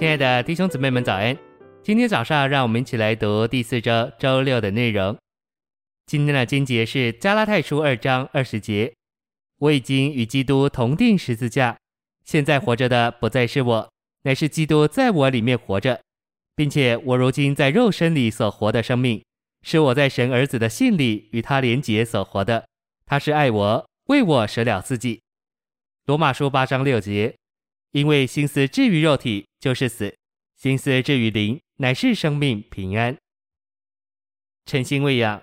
亲爱的弟兄姊妹们，早安！今天早上，让我们一起来读第四周周六的内容。今天的经节是加拉太书二章二十节：“我已经与基督同钉十字架，现在活着的不再是我，乃是基督在我里面活着，并且我如今在肉身里所活的生命，是我在神儿子的信里与他连结所活的。他是爱我，为我舍了自己。”罗马书八章六节。因为心思置于肉体就是死，心思置于灵乃是生命平安。诚心喂养，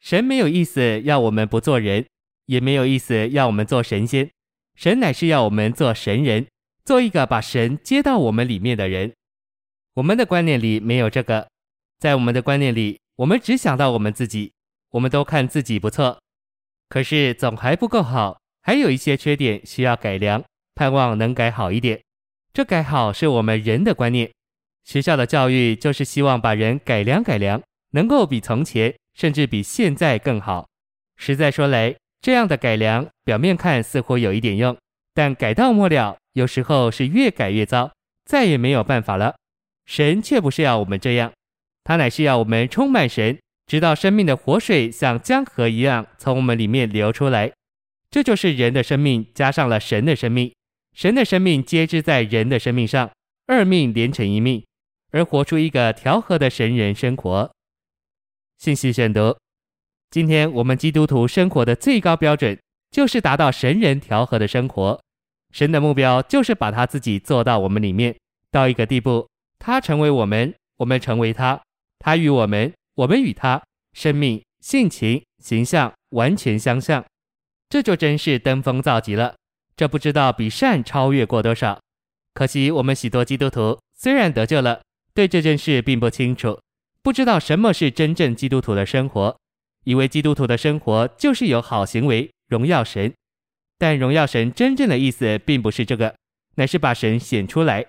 神没有意思要我们不做人，也没有意思要我们做神仙。神乃是要我们做神人，做一个把神接到我们里面的人。我们的观念里没有这个，在我们的观念里，我们只想到我们自己，我们都看自己不错，可是总还不够好，还有一些缺点需要改良。盼望能改好一点，这改好是我们人的观念。学校的教育就是希望把人改良改良，能够比从前甚至比现在更好。实在说来，这样的改良表面看似乎有一点用，但改到末了，有时候是越改越糟，再也没有办法了。神却不是要我们这样，他乃是要我们充满神，直到生命的活水像江河一样从我们里面流出来。这就是人的生命加上了神的生命。神的生命皆之在人的生命上，二命连成一命，而活出一个调和的神人生活。信息选读：今天我们基督徒生活的最高标准，就是达到神人调和的生活。神的目标就是把他自己做到我们里面，到一个地步，他成为我们，我们成为他，他与我们，我们与他，生命、性情、形象完全相像，这就真是登峰造极了。这不知道比善超越过多少，可惜我们许多基督徒虽然得救了，对这件事并不清楚，不知道什么是真正基督徒的生活，以为基督徒的生活就是有好行为荣耀神，但荣耀神真正的意思并不是这个，乃是把神显出来。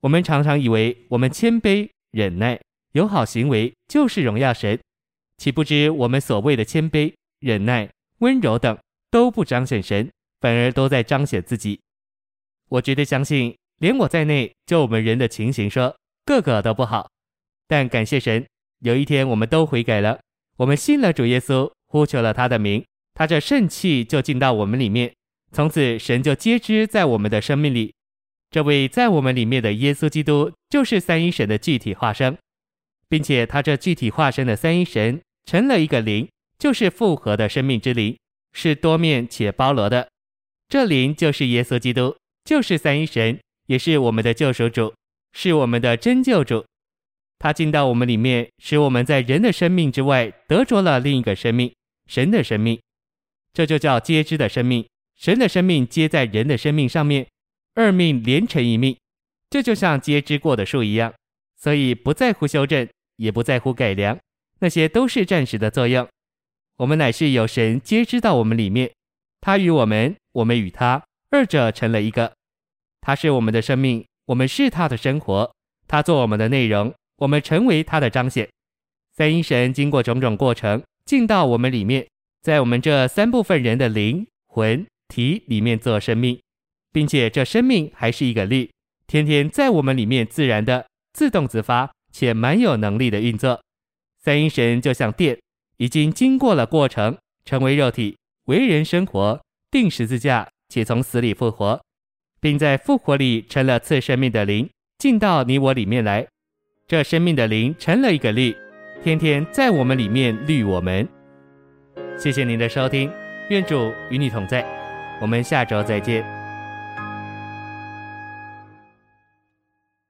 我们常常以为我们谦卑、忍耐、有好行为就是荣耀神，岂不知我们所谓的谦卑、忍耐、温柔等都不彰显神。反而都在彰显自己。我绝对相信，连我在内，就我们人的情形说，个个都不好。但感谢神，有一天我们都悔改了，我们信了主耶稣，呼求了他的名，他这圣气就进到我们里面，从此神就皆知在我们的生命里。这位在我们里面的耶稣基督，就是三一神的具体化身，并且他这具体化身的三一神成了一个灵，就是复合的生命之灵，是多面且包罗的。这灵就是耶稣基督，就是三一神，也是我们的救赎主，是我们的真救主。他进到我们里面，使我们在人的生命之外得着了另一个生命，神的生命。这就叫接知的生命，神的生命接在人的生命上面，二命连成一命。这就像接知过的树一样，所以不在乎修正，也不在乎改良，那些都是暂时的作用。我们乃是有神接知到我们里面。他与我们，我们与他，二者成了一个。他是我们的生命，我们是他的生活。他做我们的内容，我们成为他的彰显。三一神经过种种过程，进到我们里面，在我们这三部分人的灵魂体里面做生命，并且这生命还是一个律，天天在我们里面自然的自动自发且蛮有能力的运作。三一神就像电，已经经过了过程，成为肉体。为人生活，定十字架，且从死里复活，并在复活里成了赐生命的灵，进到你我里面来。这生命的灵成了一个力，天天在我们里面律我们。谢谢您的收听，愿主与你同在，我们下周再见。